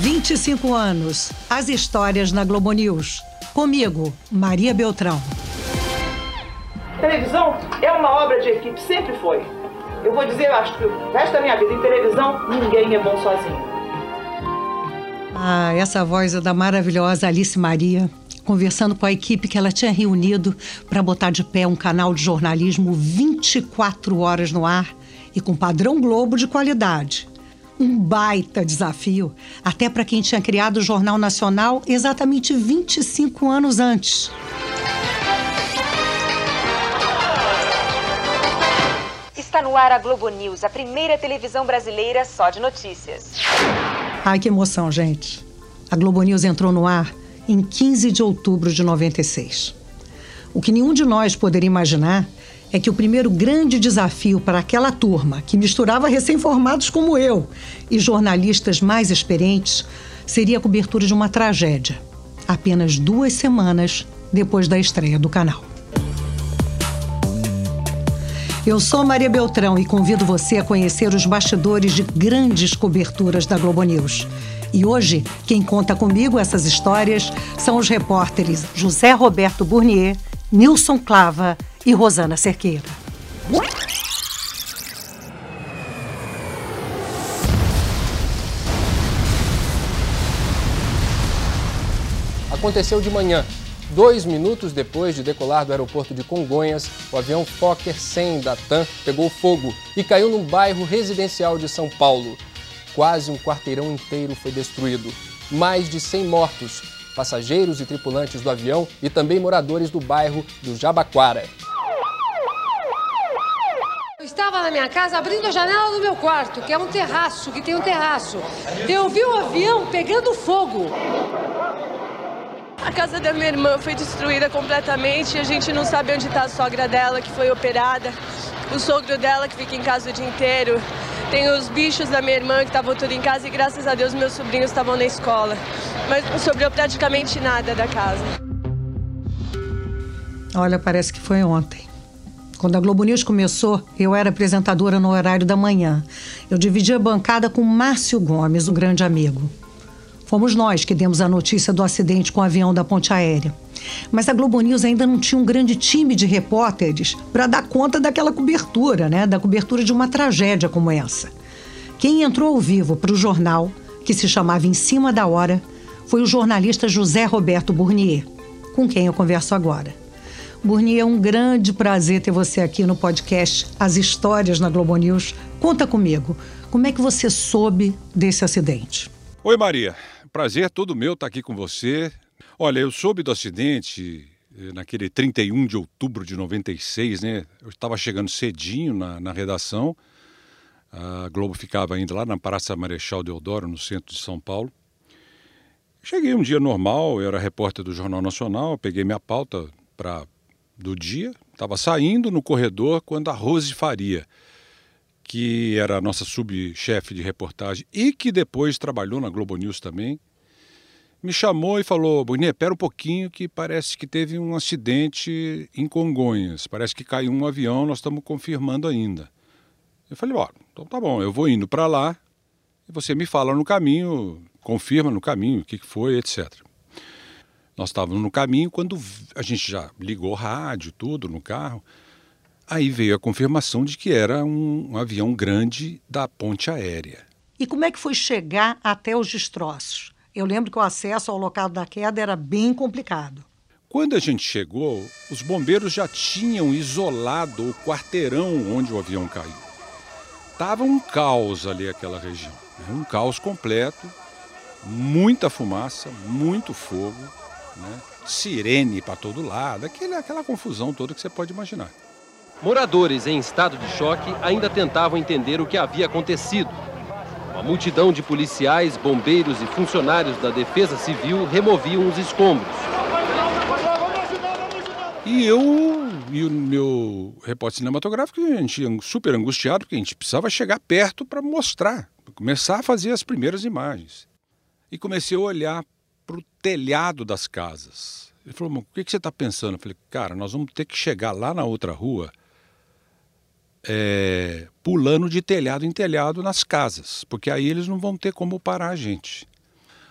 25 anos. As histórias na Globo News. Comigo, Maria Beltrão. Televisão é uma obra de equipe, sempre foi. Eu vou dizer, eu acho que o resto da minha vida em televisão, ninguém é bom sozinho. Ah, essa voz é da maravilhosa Alice Maria, conversando com a equipe que ela tinha reunido para botar de pé um canal de jornalismo 24 horas no ar e com padrão Globo de qualidade. Um baita desafio, até para quem tinha criado o Jornal Nacional exatamente 25 anos antes. Está no ar a Globo News, a primeira televisão brasileira só de notícias. Ai, que emoção, gente. A Globo News entrou no ar em 15 de outubro de 96. O que nenhum de nós poderia imaginar é que o primeiro grande desafio para aquela turma, que misturava recém-formados como eu e jornalistas mais experientes, seria a cobertura de uma tragédia, apenas duas semanas depois da estreia do canal. Eu sou Maria Beltrão e convido você a conhecer os bastidores de grandes coberturas da Globo News. E hoje, quem conta comigo essas histórias são os repórteres José Roberto Burnier, Nilson Clava e Rosana Cerqueira. Aconteceu de manhã. Dois minutos depois de decolar do aeroporto de Congonhas, o avião Fokker 100 da TAM pegou fogo e caiu num bairro residencial de São Paulo. Quase um quarteirão inteiro foi destruído. Mais de 100 mortos, passageiros e tripulantes do avião e também moradores do bairro do Jabaquara. Eu estava na minha casa abrindo a janela do meu quarto, que é um terraço, que tem um terraço. Eu vi o avião pegando fogo. A casa da minha irmã foi destruída completamente. A gente não sabe onde está a sogra dela, que foi operada. O sogro dela, que fica em casa o dia inteiro. Tem os bichos da minha irmã, que estavam tudo em casa. E graças a Deus, meus sobrinhos estavam na escola. Mas não sobrou praticamente nada da casa. Olha, parece que foi ontem. Quando a Globo News começou, eu era apresentadora no horário da manhã. Eu dividia a bancada com Márcio Gomes, um grande amigo. Fomos nós que demos a notícia do acidente com o avião da ponte aérea. Mas a Globo News ainda não tinha um grande time de repórteres para dar conta daquela cobertura, né? Da cobertura de uma tragédia como essa. Quem entrou ao vivo para o jornal, que se chamava Em Cima da Hora, foi o jornalista José Roberto Burnier, com quem eu converso agora. Burnier, é um grande prazer ter você aqui no podcast As Histórias na Globo News. Conta comigo, como é que você soube desse acidente? Oi, Maria. Prazer todo meu estar aqui com você. Olha, eu soube do acidente eh, naquele 31 de outubro de 96, né? Eu estava chegando cedinho na, na redação. A Globo ficava ainda lá na Praça Marechal Deodoro, no centro de São Paulo. Cheguei um dia normal, eu era repórter do Jornal Nacional, peguei minha pauta pra, do dia, estava saindo no corredor quando a Rose Faria, que era a nossa subchefe de reportagem e que depois trabalhou na Globo News também, me chamou e falou: Bonê, pera um pouquinho que parece que teve um acidente em Congonhas, parece que caiu um avião, nós estamos confirmando ainda. Eu falei: ó, então tá bom, eu vou indo para lá e você me fala no caminho, confirma no caminho o que foi, etc. Nós estávamos no caminho quando a gente já ligou rádio, tudo no carro. Aí veio a confirmação de que era um, um, avião grande da ponte aérea. E como é que foi chegar até os destroços? Eu lembro que o acesso ao local da queda era bem complicado. Quando a gente chegou, os bombeiros já tinham isolado o quarteirão onde o avião caiu. Tava um caos ali aquela região, né? um caos completo, muita fumaça, muito fogo, né? sirene para todo lado, aquela, aquela confusão toda que você pode imaginar. Moradores em estado de choque ainda tentavam entender o que havia acontecido. Uma multidão de policiais, bombeiros e funcionários da Defesa Civil removiam os escombros. E eu e o meu repórter cinematográfico, a gente super angustiado, porque a gente precisava chegar perto para mostrar, começar a fazer as primeiras imagens. E comecei a olhar para o telhado das casas. Ele falou, o que, que você está pensando? Eu falei, cara, nós vamos ter que chegar lá na outra rua é, pulando de telhado em telhado nas casas, porque aí eles não vão ter como parar a gente.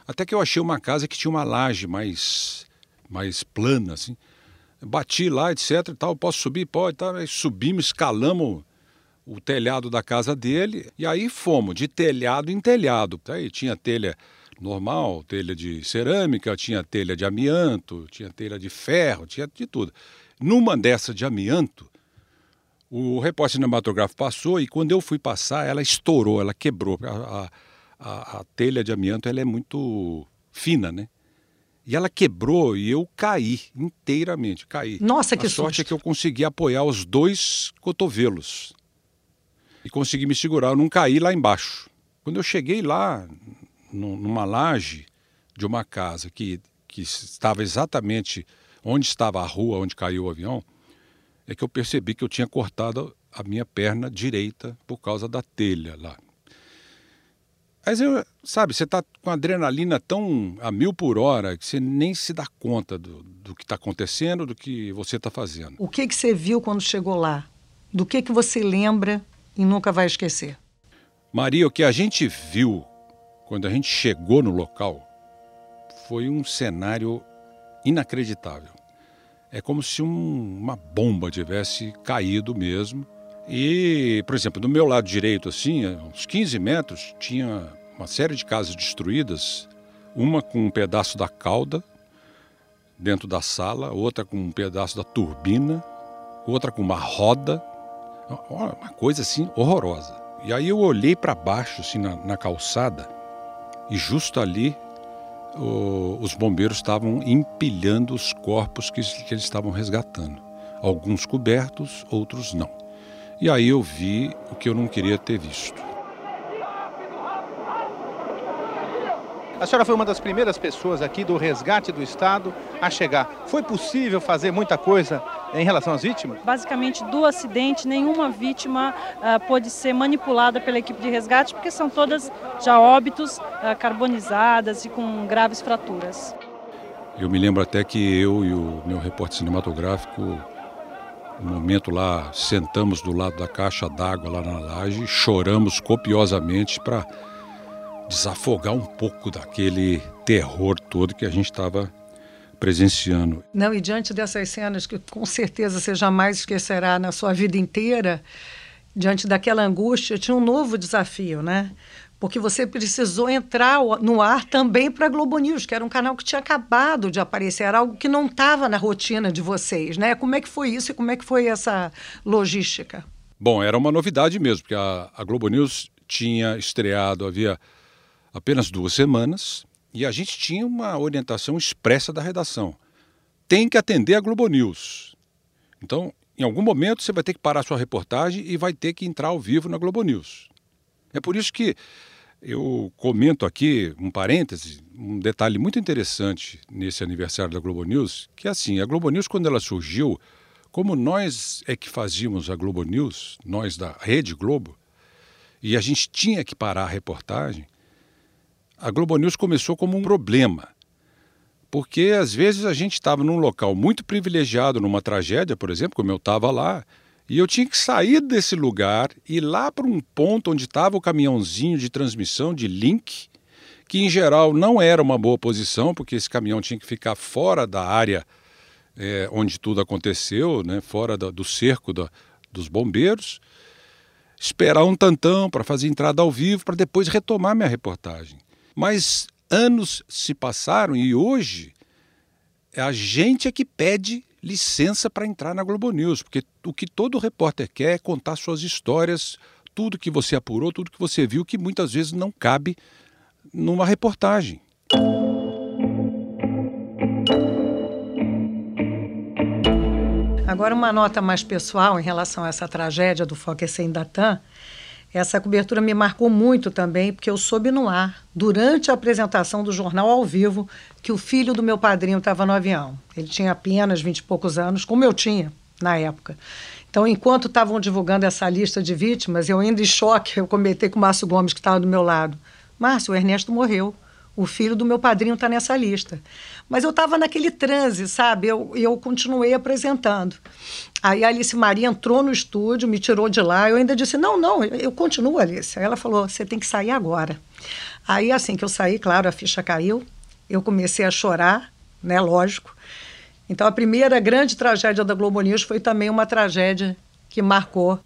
Até que eu achei uma casa que tinha uma laje mais, mais plana, assim. Bati lá, etc e tal, posso subir? Pode. Aí subimos, escalamos o telhado da casa dele e aí fomos de telhado em telhado. Aí tinha telha normal, telha de cerâmica, tinha telha de amianto, tinha telha de ferro, tinha de tudo. Numa dessa de amianto, o repórter cinematográfico passou e quando eu fui passar, ela estourou, ela quebrou. A, a, a telha de amianto ela é muito fina, né? E ela quebrou e eu caí inteiramente, caí. Nossa, que A sorte susto. é que eu consegui apoiar os dois cotovelos e consegui me segurar, eu não caí lá embaixo. Quando eu cheguei lá, numa laje de uma casa que, que estava exatamente onde estava a rua onde caiu o avião, é que eu percebi que eu tinha cortado a minha perna direita por causa da telha lá. Mas eu, sabe, você está com a adrenalina tão a mil por hora que você nem se dá conta do, do que está acontecendo, do que você está fazendo. O que, que você viu quando chegou lá? Do que, que você lembra e nunca vai esquecer? Maria, o que a gente viu quando a gente chegou no local foi um cenário inacreditável. É como se um- uma bomba tivesse caído mesmo. E, por exemplo, do meu lado direito, assim, uns 15 metros, tinha uma série de casas destruídas, uma com um pedaço da cauda dentro da sala, outra com um pedaço da turbina, outra com uma roda, uma coisa assim horrorosa. E aí eu olhei para baixo, assim, na, na calçada, e justo ali o- os bombeiros estavam empilhando os corpos que, que eles estavam resgatando. Alguns cobertos, outros não. E aí eu vi o que eu não queria ter visto. A senhora foi uma das primeiras pessoas aqui do resgate do Estado a chegar. Foi possível fazer muita coisa em relação às vítimas? Basicamente, do acidente, nenhuma vítima ah, pôde ser manipulada pela equipe de resgate, porque são todas já óbitos ah, carbonizadas e com graves fraturas. Eu me lembro até que eu e o meu repórter cinematográfico, um momento lá, sentamos do lado da caixa d'água lá na laje choramos copiosamente para desafogar um pouco daquele terror todo que a gente estava presenciando. Não, e diante dessas cenas que com certeza você jamais esquecerá na sua vida inteira, diante daquela angústia, tinha um novo desafio, né? Porque você precisou entrar no ar também para a Globo News, que era um canal que tinha acabado de aparecer, era algo que não estava na rotina de vocês, né? Como é que foi isso e como é que foi essa logística? Bom, era uma novidade mesmo, porque a, a Globo News tinha estreado havia apenas duas semanas e a gente tinha uma orientação expressa da redação. Tem que atender a Globo News. Então, em algum momento, você vai ter que parar sua reportagem e vai ter que entrar ao vivo na Globo News. É por isso que eu comento aqui um parêntese, um detalhe muito interessante nesse aniversário da Globo News, que é assim, a Globo News quando ela surgiu, como nós é que fazíamos a Globo News, nós da Rede Globo, e a gente tinha que parar a reportagem, a Globo News começou como um problema. Porque às vezes a gente estava num local muito privilegiado, numa tragédia, por exemplo, como eu estava lá, e eu tinha que sair desse lugar e ir lá para um ponto onde estava o caminhãozinho de transmissão, de link, que em geral não era uma boa posição, porque esse caminhão tinha que ficar fora da área é, onde tudo aconteceu, né, fora da, do cerco da, dos bombeiros, esperar um tantão para fazer entrada ao vivo, para depois retomar minha reportagem. Mas anos se passaram e hoje a gente é que pede licença para entrar na Globo News, porque o que todo repórter quer é contar suas histórias, tudo que você apurou, tudo que você viu, que muitas vezes não cabe numa reportagem. Agora, uma nota mais pessoal em relação a essa tragédia do Fokker sem Datan. Essa cobertura me marcou muito também, porque eu soube no ar, durante a apresentação do jornal ao vivo, que o filho do meu padrinho estava no avião. Ele tinha apenas vinte e poucos anos, como eu tinha na época. Então, enquanto estavam divulgando essa lista de vítimas, eu ainda em choque, eu comentei com o Márcio Gomes, que estava do meu lado. Márcio, o Ernesto morreu. O filho do meu padrinho está nessa lista. Mas eu estava naquele transe, sabe? Eu, eu continuei apresentando. Aí a Alice Maria entrou no estúdio, me tirou de lá. Eu ainda disse: Não, não, eu continuo, Alice. Aí ela falou: Você tem que sair agora. Aí, assim que eu saí, claro, a ficha caiu, eu comecei a chorar, né, lógico. Então, a primeira grande tragédia da Globo News foi também uma tragédia que marcou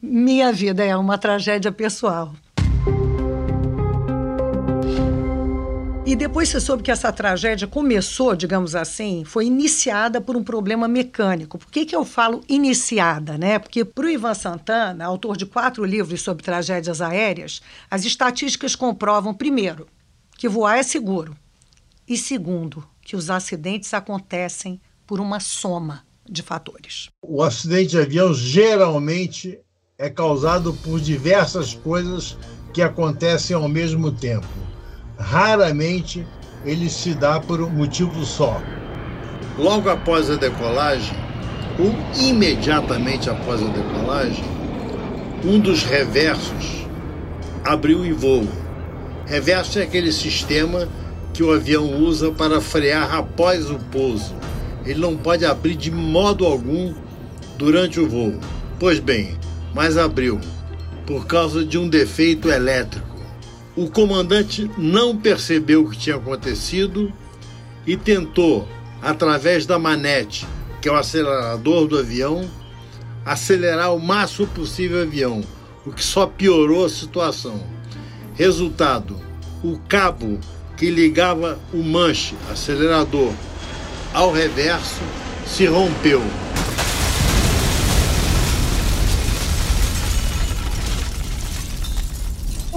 minha vida, é uma tragédia pessoal. E depois você soube que essa tragédia começou, digamos assim, foi iniciada por um problema mecânico. Por que, que eu falo iniciada, né? Porque para o Ivan Santana, autor de quatro livros sobre tragédias aéreas, as estatísticas comprovam, primeiro, que voar é seguro, e segundo, que os acidentes acontecem por uma soma de fatores. O acidente de avião geralmente é causado por diversas coisas que acontecem ao mesmo tempo raramente ele se dá por um motivo só. Logo após a decolagem, ou imediatamente após a decolagem, um dos reversos abriu em voo. Reverso é aquele sistema que o avião usa para frear após o pouso. Ele não pode abrir de modo algum durante o voo. Pois bem, mas abriu por causa de um defeito elétrico. O comandante não percebeu o que tinha acontecido e tentou, através da manete, que é o acelerador do avião, acelerar o máximo possível o avião, o que só piorou a situação. Resultado: o cabo que ligava o manche acelerador ao reverso se rompeu.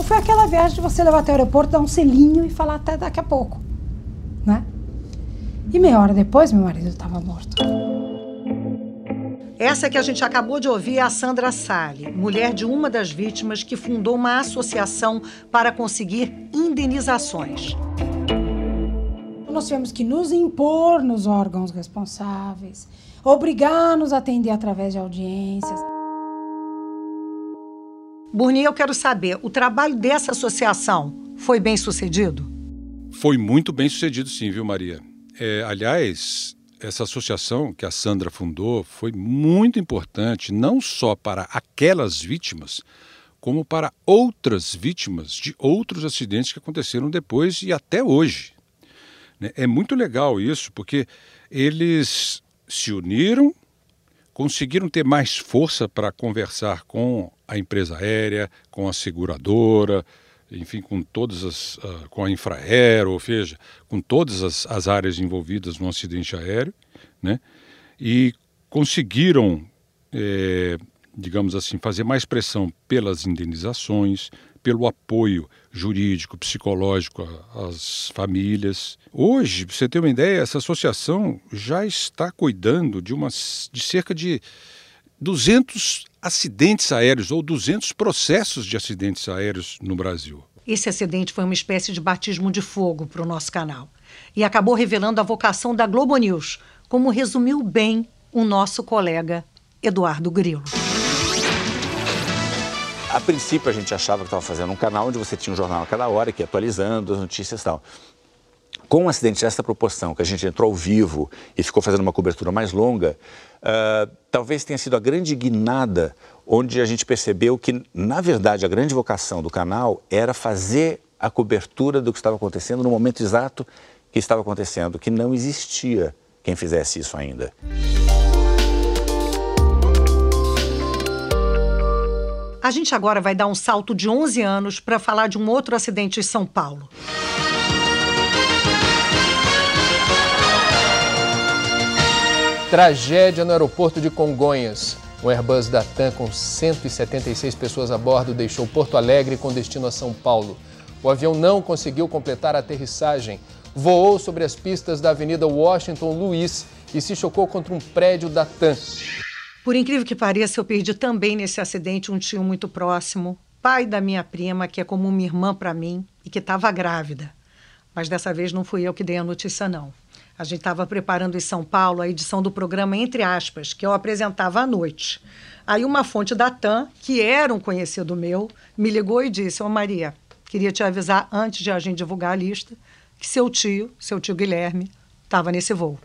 Ou foi aquela viagem de você levar até o aeroporto, dar um selinho e falar até daqui a pouco, né? E meia hora depois, meu marido estava morto. Essa que a gente acabou de ouvir é a Sandra Sale, mulher de uma das vítimas que fundou uma associação para conseguir indenizações. Nós tivemos que nos impor nos órgãos responsáveis, obrigar-nos a atender através de audiências. Burni, eu quero saber, o trabalho dessa associação foi bem sucedido? Foi muito bem sucedido, sim, viu, Maria? É, aliás, essa associação que a Sandra fundou foi muito importante, não só para aquelas vítimas, como para outras vítimas de outros acidentes que aconteceram depois e até hoje. Né? É muito legal isso, porque eles se uniram, conseguiram ter mais força para conversar com a empresa aérea, com a seguradora, enfim, com todas as, uh, com a Infraero, ou seja, com todas as, as, áreas envolvidas no acidente aéreo, né? E conseguiram, é, digamos assim, fazer mais pressão pelas indenizações, pelo apoio jurídico, psicológico às famílias. Hoje, para você ter uma ideia, essa associação já está cuidando de, uma, de cerca de 200 acidentes aéreos ou 200 processos de acidentes aéreos no Brasil. Esse acidente foi uma espécie de batismo de fogo para o nosso canal e acabou revelando a vocação da Globo News, como resumiu bem o nosso colega Eduardo Grilo. A princípio a gente achava que estava fazendo um canal onde você tinha um jornal a cada hora que ia atualizando as notícias e tal. Com um acidente dessa proporção, que a gente entrou ao vivo e ficou fazendo uma cobertura mais longa, uh, talvez tenha sido a grande guinada onde a gente percebeu que, na verdade, a grande vocação do canal era fazer a cobertura do que estava acontecendo no momento exato que estava acontecendo, que não existia quem fizesse isso ainda. A gente agora vai dar um salto de 11 anos para falar de um outro acidente em São Paulo. Tragédia no aeroporto de Congonhas. O Airbus da TAM com 176 pessoas a bordo deixou Porto Alegre com destino a São Paulo. O avião não conseguiu completar a aterrissagem. Voou sobre as pistas da Avenida Washington Luiz e se chocou contra um prédio da TAM. Por incrível que pareça, eu perdi também nesse acidente um tio muito próximo, pai da minha prima, que é como uma irmã para mim e que estava grávida. Mas dessa vez não fui eu que dei a notícia, não. A gente estava preparando em São Paulo a edição do programa Entre Aspas, que eu apresentava à noite. Aí uma fonte da TAM, que era um conhecido meu, me ligou e disse: Ô Maria, queria te avisar antes de a gente divulgar a lista que seu tio, seu tio Guilherme, estava nesse voo.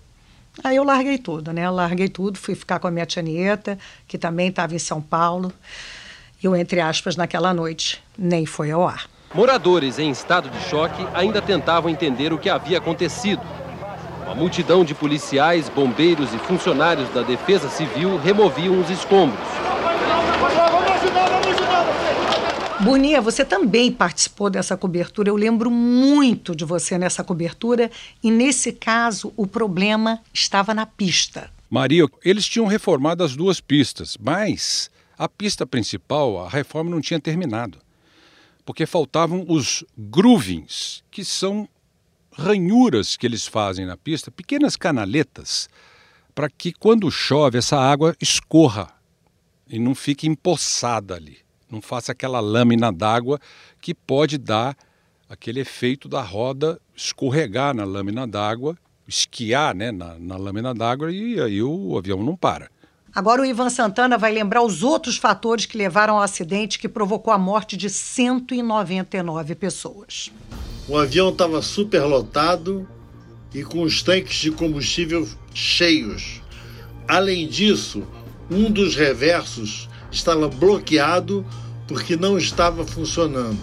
Aí eu larguei tudo, né? Larguei tudo, fui ficar com a minha tia Nieta, que também estava em São Paulo. E eu, entre aspas, naquela noite, nem foi ao ar. Moradores em estado de choque ainda tentavam entender o que havia acontecido. Uma multidão de policiais, bombeiros e funcionários da Defesa Civil removiam os escombros. Boninha, você também participou dessa cobertura. Eu lembro muito de você nessa cobertura. E nesse caso, o problema estava na pista. Maria, eles tinham reformado as duas pistas, mas a pista principal, a reforma não tinha terminado. Porque faltavam os groovings, que são ranhuras que eles fazem na pista, pequenas canaletas, para que quando chove essa água escorra e não fique empoçada ali não faça aquela lâmina d'água que pode dar aquele efeito da roda escorregar na lâmina d'água, esquiar né, na, na lâmina d'água e aí o avião não para. Agora o Ivan Santana vai lembrar os outros fatores que levaram ao acidente que provocou a morte de 199 pessoas. O avião estava superlotado e com os tanques de combustível cheios. Além disso, um dos reversos estava bloqueado porque não estava funcionando.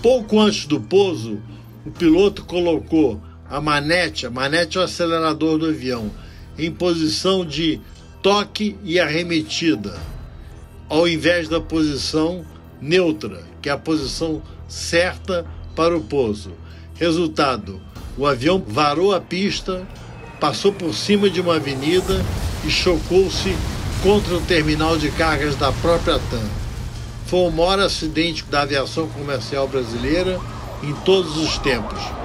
Pouco antes do pouso, o piloto colocou a manete, a manete é o acelerador do avião, em posição de toque e arremetida, ao invés da posição neutra, que é a posição certa para o pouso. Resultado: o avião varou a pista, passou por cima de uma avenida e chocou-se contra o terminal de cargas da própria TAM. Foi o maior acidente da aviação comercial brasileira em todos os tempos.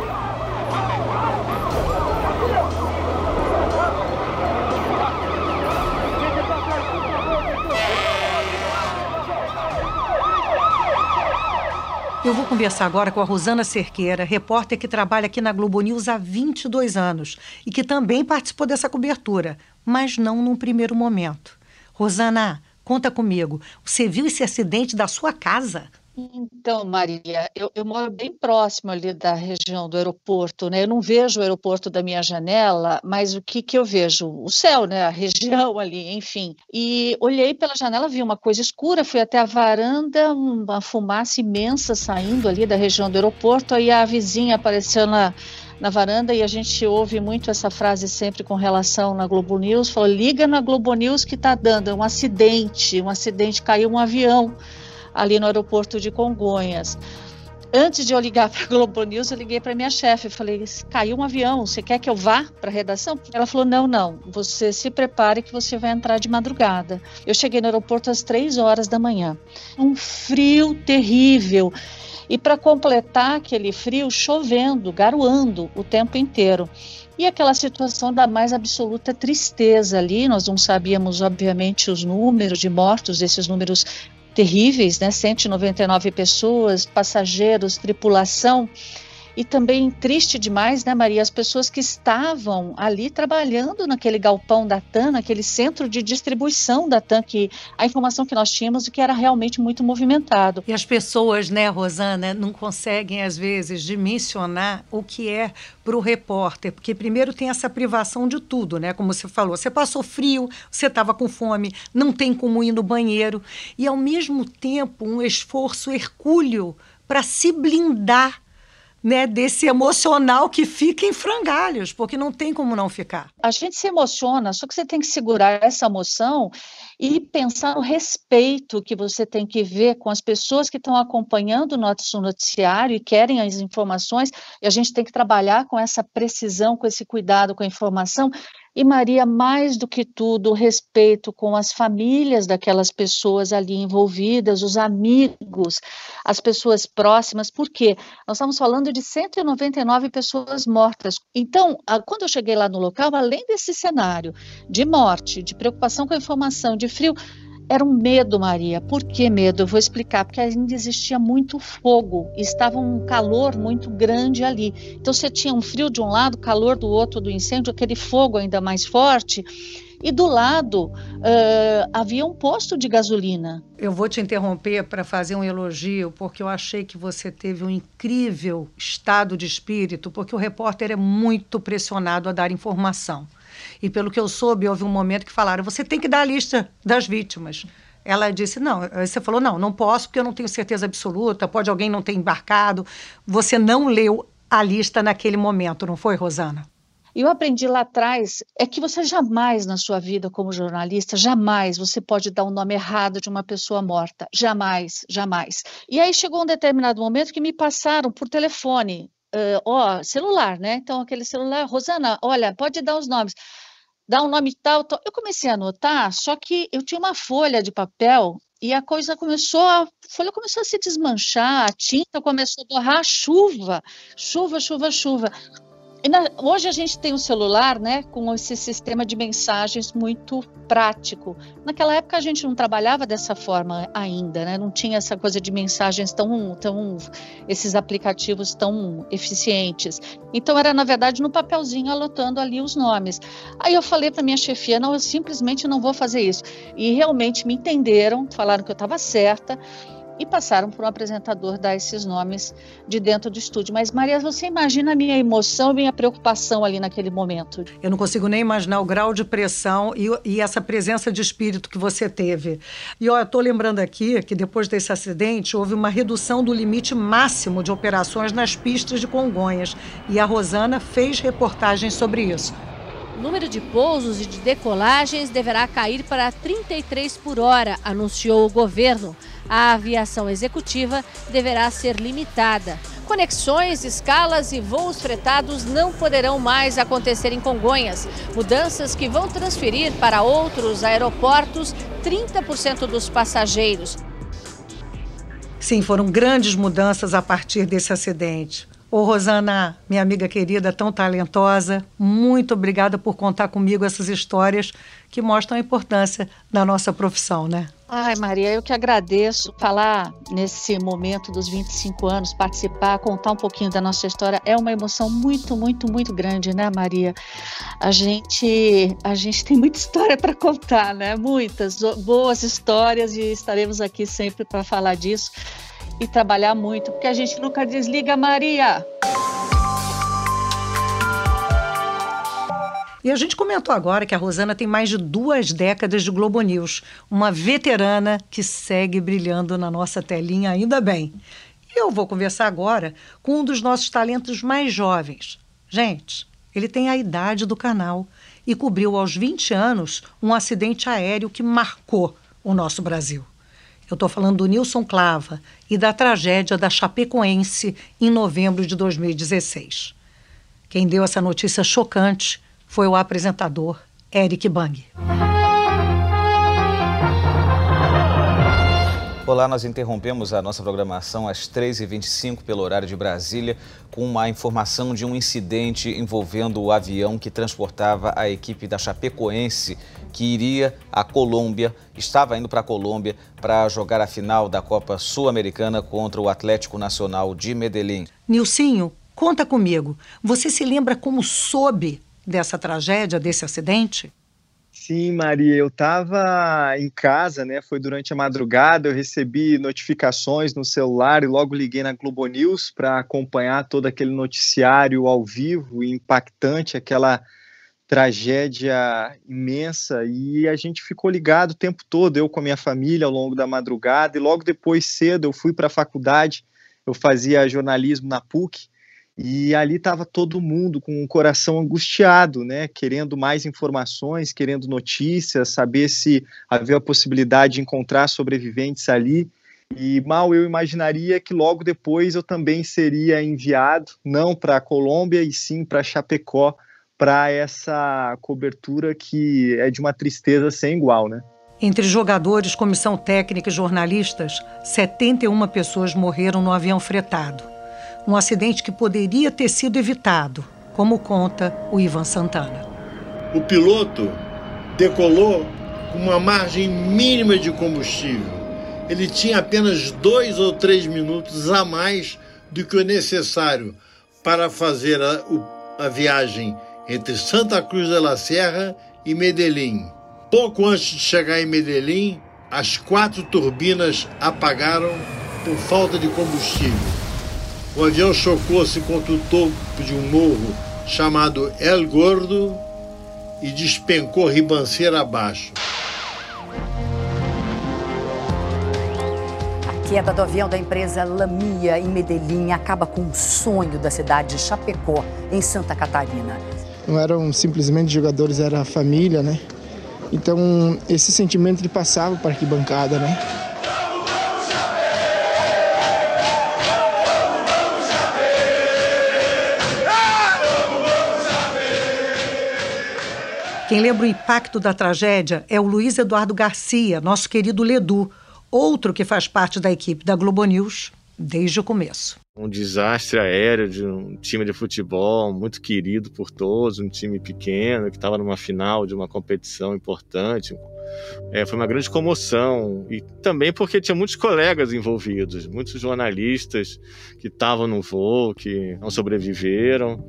Eu vou conversar agora com a Rosana Cerqueira, repórter que trabalha aqui na Globo News há 22 anos e que também participou dessa cobertura, mas não num primeiro momento. Rosana, conta comigo. Você viu esse acidente da sua casa? Então, Maria, eu, eu, moro bem próximo ali da região do aeroporto, né? Eu não vejo o aeroporto da minha janela, mas o que, que eu vejo? O céu, né? A região ali, enfim. E olhei pela janela, vi uma coisa escura, fui até a varanda, uma fumaça imensa saindo ali da região do aeroporto, aí a vizinha apareceu na na varanda e a gente ouve muito essa frase sempre com relação na Globo News, falou, liga na Globo News que está dando, é um acidente, um acidente, caiu um avião ali no aeroporto de Congonhas. Antes de eu ligar para a Globo News, eu liguei para minha chefe, falei, caiu um avião, você quer que eu vá para a redação? Ela falou, não, não, você se prepare que você vai entrar de madrugada. Eu cheguei no aeroporto às três horas da manhã, um frio terrível, e para completar aquele frio, chovendo, garoando o tempo inteiro. E aquela situação da mais absoluta tristeza ali, nós não sabíamos, obviamente, os números de mortos, esses números terríveis, né? 199 pessoas, passageiros, tripulação. E também triste demais, né, Maria, as pessoas que estavam ali trabalhando naquele galpão da TAM, naquele centro de distribuição da TAM, que a informação que nós tínhamos e que era realmente muito movimentado. E as pessoas, né, Rosana, não conseguem às vezes dimensionar o que é para o repórter, porque primeiro tem essa privação de tudo, né? Como você falou, você passou frio, você estava com fome, não tem como ir no banheiro e ao mesmo tempo um esforço hercúleo para se blindar né, desse emocional que fica em frangalhos, porque não tem como não ficar. A gente se emociona, só que você tem que segurar essa emoção e pensar no respeito que você tem que ver com as pessoas que estão acompanhando o nosso noticiário e querem as informações, e a gente tem que trabalhar com essa precisão, com esse cuidado com a informação, e Maria, mais do que tudo, o respeito com as famílias daquelas pessoas ali envolvidas, os amigos, as pessoas próximas, porque nós estamos falando de 199 pessoas mortas. Então, quando eu cheguei lá no local, além desse cenário de morte, de preocupação com a informação, de frio, era um medo, Maria. Por que medo? Eu vou explicar. Porque ainda existia muito fogo, estava um calor muito grande ali. Então você tinha um frio de um lado, calor do outro do incêndio, aquele fogo ainda mais forte. E do lado uh, havia um posto de gasolina. Eu vou te interromper para fazer um elogio, porque eu achei que você teve um incrível estado de espírito, porque o repórter é muito pressionado a dar informação. E pelo que eu soube, houve um momento que falaram: você tem que dar a lista das vítimas. ela disse: Não, você falou, não, não posso porque eu não tenho certeza absoluta, pode alguém não ter embarcado. Você não leu a lista naquele momento, não foi, Rosana? Eu aprendi lá atrás é que você jamais na sua vida como jornalista, jamais você pode dar o um nome errado de uma pessoa morta. Jamais, jamais. E aí chegou um determinado momento que me passaram por telefone, uh, ó, celular, né? Então aquele celular, Rosana, olha, pode dar os nomes. Dá um nome tal, tal. Eu comecei a anotar, só que eu tinha uma folha de papel e a coisa começou, a folha começou a se desmanchar, a tinta começou a borrar, chuva, chuva, chuva, chuva. Na, hoje a gente tem um celular, né, com esse sistema de mensagens muito prático. Naquela época a gente não trabalhava dessa forma ainda, né? Não tinha essa coisa de mensagens tão, tão esses aplicativos tão eficientes. Então era na verdade no papelzinho anotando ali os nomes. Aí eu falei para minha chefia, não, eu simplesmente não vou fazer isso. E realmente me entenderam, falaram que eu estava certa e passaram por um apresentador dar esses nomes de dentro do estúdio. Mas, Maria, você imagina a minha emoção, a minha preocupação ali naquele momento? Eu não consigo nem imaginar o grau de pressão e, e essa presença de espírito que você teve. E ó, eu estou lembrando aqui que depois desse acidente houve uma redução do limite máximo de operações nas pistas de Congonhas. E a Rosana fez reportagens sobre isso. O número de pousos e de decolagens deverá cair para 33 por hora, anunciou o governo a aviação executiva deverá ser limitada. Conexões, escalas e voos fretados não poderão mais acontecer em Congonhas. Mudanças que vão transferir para outros aeroportos 30% dos passageiros. Sim, foram grandes mudanças a partir desse acidente. Ô Rosana, minha amiga querida, tão talentosa, muito obrigada por contar comigo essas histórias que mostram a importância da nossa profissão, né? Ai, Maria, eu que agradeço falar nesse momento dos 25 anos, participar, contar um pouquinho da nossa história. É uma emoção muito, muito, muito grande, né, Maria? A gente, a gente tem muita história para contar, né? Muitas boas histórias e estaremos aqui sempre para falar disso e trabalhar muito, porque a gente nunca desliga, Maria. E a gente comentou agora que a Rosana tem mais de duas décadas de Globo News, uma veterana que segue brilhando na nossa telinha, ainda bem. E eu vou conversar agora com um dos nossos talentos mais jovens. Gente, ele tem a idade do canal e cobriu aos 20 anos um acidente aéreo que marcou o nosso Brasil. Eu estou falando do Nilson Clava e da tragédia da Chapecoense em novembro de 2016. Quem deu essa notícia chocante foi o apresentador Eric Bang. Olá, nós interrompemos a nossa programação às 3h25 pelo horário de Brasília com uma informação de um incidente envolvendo o avião que transportava a equipe da Chapecoense que iria à Colômbia, estava indo para a Colômbia para jogar a final da Copa Sul-Americana contra o Atlético Nacional de Medellín. Nilcinho, conta comigo. Você se lembra como soube dessa tragédia, desse acidente? Sim, Maria, eu estava em casa, né? Foi durante a madrugada, eu recebi notificações no celular e logo liguei na Globo News para acompanhar todo aquele noticiário ao vivo e impactante, aquela tragédia imensa e a gente ficou ligado o tempo todo, eu com a minha família ao longo da madrugada e logo depois cedo eu fui para a faculdade, eu fazia jornalismo na PUC e ali estava todo mundo com o coração angustiado, né, querendo mais informações, querendo notícias, saber se havia a possibilidade de encontrar sobreviventes ali. E mal eu imaginaria que logo depois eu também seria enviado, não para a Colômbia, e sim para Chapecó, para essa cobertura que é de uma tristeza sem igual, né? Entre jogadores, comissão técnica e jornalistas, 71 pessoas morreram no avião fretado um acidente que poderia ter sido evitado, como conta o Ivan Santana. O piloto decolou com uma margem mínima de combustível. Ele tinha apenas dois ou três minutos a mais do que o necessário para fazer a, a viagem entre Santa Cruz de la Serra e Medellín. Pouco antes de chegar em Medellín, as quatro turbinas apagaram por falta de combustível. O avião chocou-se contra o topo de um morro chamado El Gordo e despencou ribanceira abaixo. queda do avião da empresa Lamia em Medellín acaba com um sonho da cidade de Chapecó, em Santa Catarina. Não eram simplesmente jogadores, era a família, né? Então, esse sentimento ele passava para a arquibancada, né? Quem lembra o impacto da tragédia é o Luiz Eduardo Garcia, nosso querido Ledu, outro que faz parte da equipe da Globo News desde o começo. Um desastre aéreo de um time de futebol muito querido por todos, um time pequeno que estava numa final de uma competição importante. É, foi uma grande comoção e também porque tinha muitos colegas envolvidos, muitos jornalistas que estavam no voo, que não sobreviveram.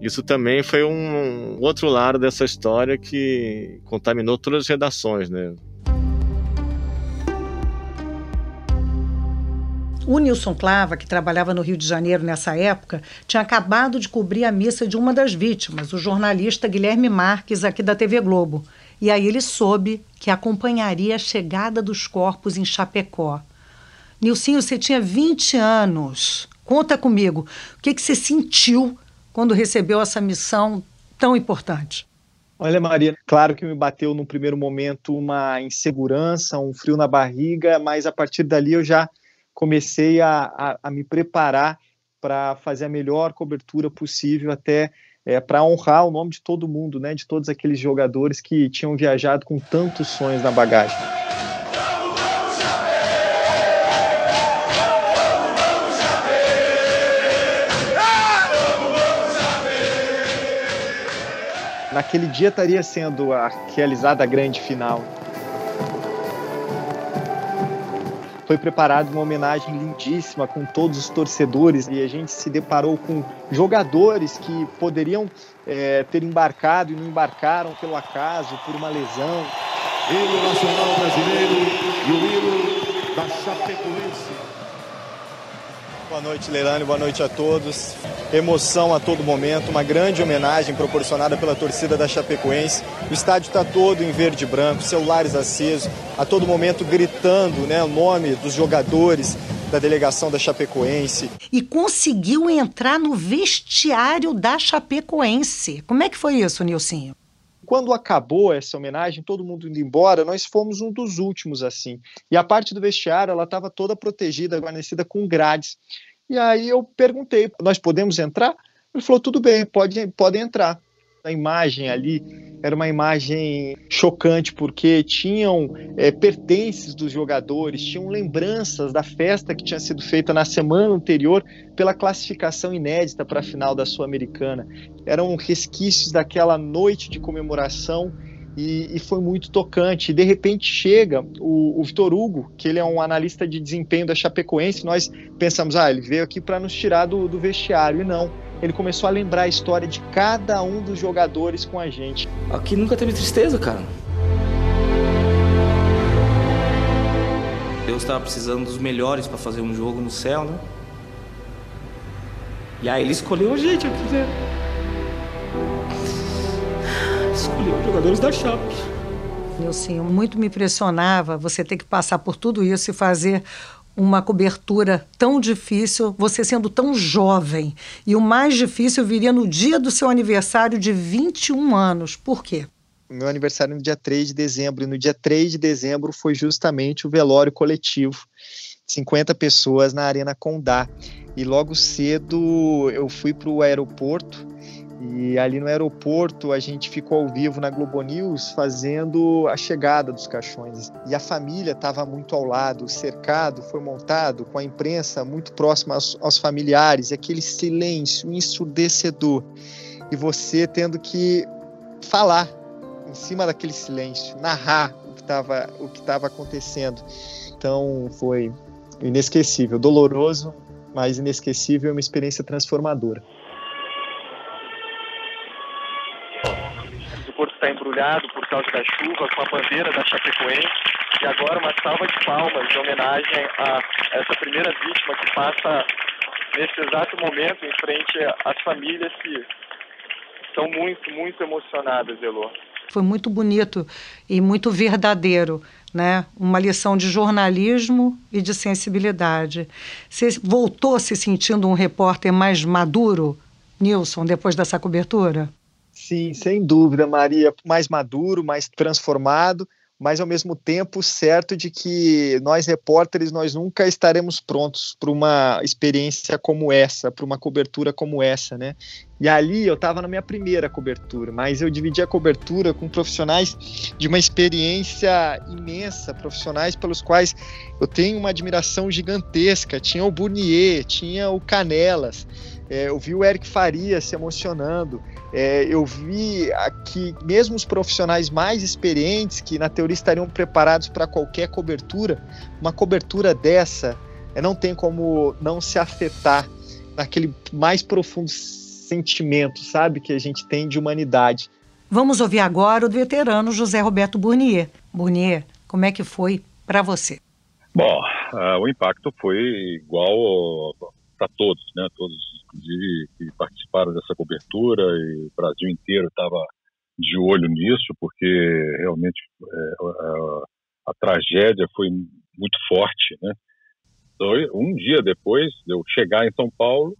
Isso também foi um outro lado dessa história que contaminou todas as redações, né? O Nilson Clava, que trabalhava no Rio de Janeiro nessa época, tinha acabado de cobrir a missa de uma das vítimas, o jornalista Guilherme Marques, aqui da TV Globo. E aí ele soube que acompanharia a chegada dos corpos em Chapecó. Nilcinho, você tinha 20 anos. Conta comigo, o que, que você sentiu quando recebeu essa missão tão importante? Olha, Maria, claro que me bateu no primeiro momento uma insegurança, um frio na barriga, mas a partir dali eu já comecei a, a, a me preparar para fazer a melhor cobertura possível até é, para honrar o nome de todo mundo, né, de todos aqueles jogadores que tinham viajado com tantos sonhos na bagagem. Naquele dia estaria sendo realizada a grande final. foi preparada uma homenagem lindíssima com todos os torcedores e a gente se deparou com jogadores que poderiam é, ter embarcado e não embarcaram pelo acaso, por uma lesão. Ele, o nacional brasileiro e o ídolo da Chapecoense. Boa noite, Leilani. Boa noite a todos. Emoção a todo momento, uma grande homenagem proporcionada pela torcida da Chapecoense. O estádio está todo em verde e branco, celulares acesos, a todo momento gritando né, o nome dos jogadores da delegação da Chapecoense. E conseguiu entrar no vestiário da Chapecoense. Como é que foi isso, Nilcinho? Quando acabou essa homenagem, todo mundo indo embora, nós fomos um dos últimos assim. E a parte do vestiário, ela estava toda protegida, guarnecida com grades. E aí eu perguntei, nós podemos entrar? Ele falou, tudo bem, pode, pode entrar a imagem ali era uma imagem chocante, porque tinham é, pertences dos jogadores, tinham lembranças da festa que tinha sido feita na semana anterior pela classificação inédita para a final da Sul-Americana. Eram resquícios daquela noite de comemoração e, e, foi muito tocante. E de repente chega o, o, Vitor Hugo, que ele é um analista de desempenho da Chapecoense. Nós pensamos, ah, ele veio aqui para nos tirar do, do vestiário. E não ele começou a lembrar a história de cada um dos jogadores com a gente. Aqui nunca teve tristeza, cara. Deus estava precisando dos melhores para fazer um jogo no céu, né? E aí ele escolheu a gente aqui, né? Escolheu os jogadores da Chape. Nilcinho, muito me impressionava você ter que passar por tudo isso e fazer uma cobertura tão difícil, você sendo tão jovem. E o mais difícil viria no dia do seu aniversário de 21 anos. Por quê? Meu aniversário no dia 3 de dezembro, e no dia 3 de dezembro foi justamente o velório coletivo. 50 pessoas na Arena Condá. E logo cedo eu fui para o aeroporto e ali no aeroporto a gente ficou ao vivo na Globo News fazendo a chegada dos caixões. E a família estava muito ao lado, o cercado foi montado com a imprensa muito próxima aos, aos familiares, e aquele silêncio ensurdecedor. E você tendo que falar em cima daquele silêncio, narrar o que estava o que estava acontecendo. Então foi inesquecível, doloroso, mas inesquecível, uma experiência transformadora. Está embrulhado por causa da chuva, com a bandeira da Chapecoense. E agora uma salva de palmas em homenagem a essa primeira vítima que passa nesse exato momento em frente às famílias que estão muito, muito emocionadas, Elô. Foi muito bonito e muito verdadeiro. Né? Uma lição de jornalismo e de sensibilidade. Você voltou se sentindo um repórter mais maduro, Nilson, depois dessa cobertura? Sim, sem dúvida, Maria. Mais maduro, mais transformado mas ao mesmo tempo certo de que nós repórteres nós nunca estaremos prontos para uma experiência como essa, para uma cobertura como essa, né? E ali eu estava na minha primeira cobertura, mas eu dividi a cobertura com profissionais de uma experiência imensa, profissionais pelos quais eu tenho uma admiração gigantesca. Tinha o Burnier, tinha o Canelas, é, eu vi o Eric Faria se emocionando. É, eu vi que mesmo os profissionais mais experientes, que na teoria estariam preparados para qualquer cobertura, uma cobertura dessa é, não tem como não se afetar naquele mais profundo sentimento, sabe, que a gente tem de humanidade. Vamos ouvir agora o veterano José Roberto Burnier. Burnier, como é que foi para você? Bom, uh, o impacto foi igual para todos, né? Todos inclusive, que participaram dessa cobertura e o Brasil inteiro estava de olho nisso, porque realmente é, a, a, tragédia foi muito forte, né? Então, um dia depois de eu chegar em São Paulo,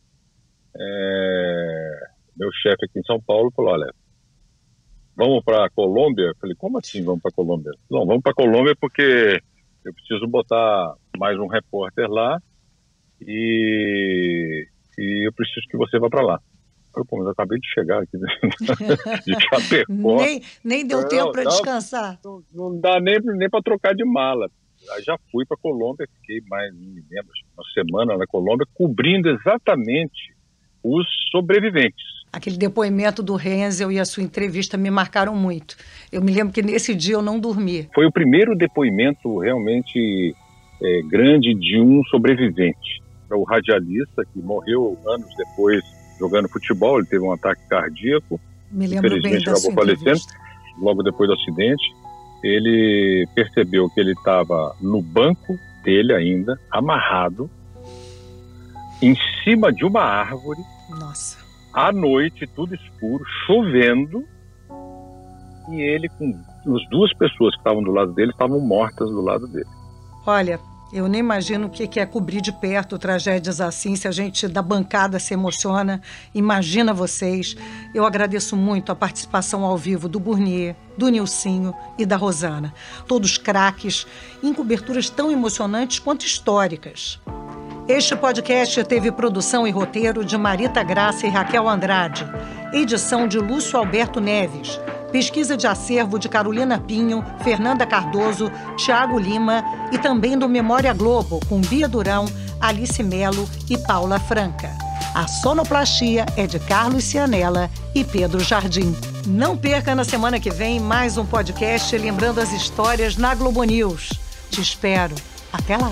é, meu chefe aqui em São Paulo falou, olha, vamos para a Colômbia? Eu falei, como assim vamos para a Colômbia? Não, vamos para a Colômbia porque eu preciso botar mais um repórter lá e e eu preciso que você vá para lá. Eu, pô, mas eu acabei de chegar aqui de Chapecó. nem, nem deu não, tempo para descansar. Não, não, dá nem, nem para trocar de mala. Já fui para Colômbia, fiquei mais, não me lembro, uma semana na Colômbia, cobrindo exatamente os sobreviventes. Aquele depoimento do Renzel e a sua entrevista me marcaram muito. Eu me lembro que nesse dia eu não dormi. Foi o primeiro depoimento realmente é, grande de um sobrevivente o radialista que morreu anos depois jogando futebol. Ele teve um ataque cardíaco. Me Infelizmente acabou falecendo logo depois do acidente. Ele percebeu que ele estava no banco dele ainda, amarrado, em cima de uma árvore. Nossa. À noite, tudo escuro, chovendo. E ele, com as duas pessoas que estavam do lado dele, estavam mortas do lado dele. Olha, eu nem imagino o que é cobrir de perto tragédias assim, se a gente da bancada se emociona. Imagina vocês. Eu agradeço muito a participação ao vivo do Burnier, do Nilcinho e da Rosana. Todos craques, em coberturas tão emocionantes quanto históricas. Este podcast teve produção e roteiro de Marita Graça e Raquel Andrade, edição de Lúcio Alberto Neves. Pesquisa de acervo de Carolina Pinho, Fernanda Cardoso, Tiago Lima e também do Memória Globo, com Bia Durão, Alice Melo e Paula Franca. A sonoplastia é de Carlos Cianella e Pedro Jardim. Não perca na semana que vem mais um podcast lembrando as histórias na Globo News. Te espero. Até lá!